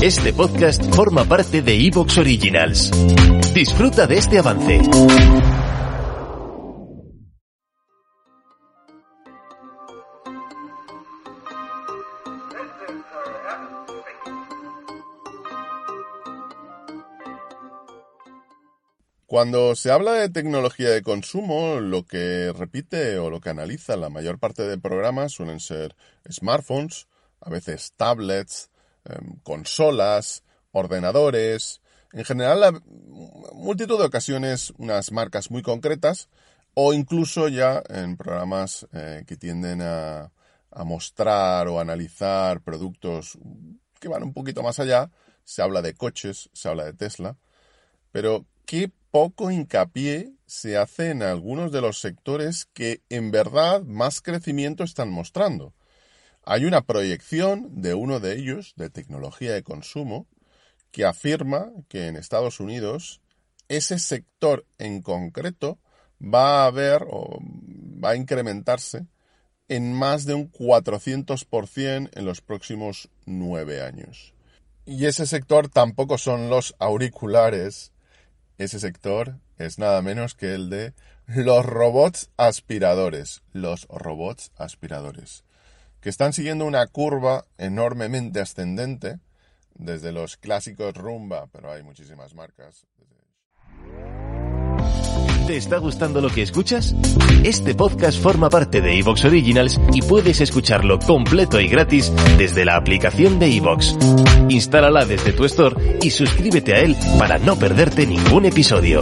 Este podcast forma parte de Evox Originals. Disfruta de este avance. Cuando se habla de tecnología de consumo, lo que repite o lo que analiza la mayor parte de programas suelen ser smartphones, a veces tablets, consolas, ordenadores, en general la multitud de ocasiones unas marcas muy concretas o incluso ya en programas eh, que tienden a, a mostrar o analizar productos que van un poquito más allá, se habla de coches, se habla de Tesla, pero qué poco hincapié se hace en algunos de los sectores que en verdad más crecimiento están mostrando. Hay una proyección de uno de ellos, de tecnología de consumo, que afirma que en Estados Unidos ese sector en concreto va a haber o va a incrementarse en más de un 400% en los próximos nueve años. Y ese sector tampoco son los auriculares, ese sector es nada menos que el de los robots aspiradores, los robots aspiradores, que están siguiendo una curva enormemente ascendente desde los clásicos Rumba, pero hay muchísimas marcas. ¿Te está gustando lo que escuchas? Este podcast forma parte de Evox Originals y puedes escucharlo completo y gratis desde la aplicación de Evox. Instálala desde tu store y suscríbete a él para no perderte ningún episodio.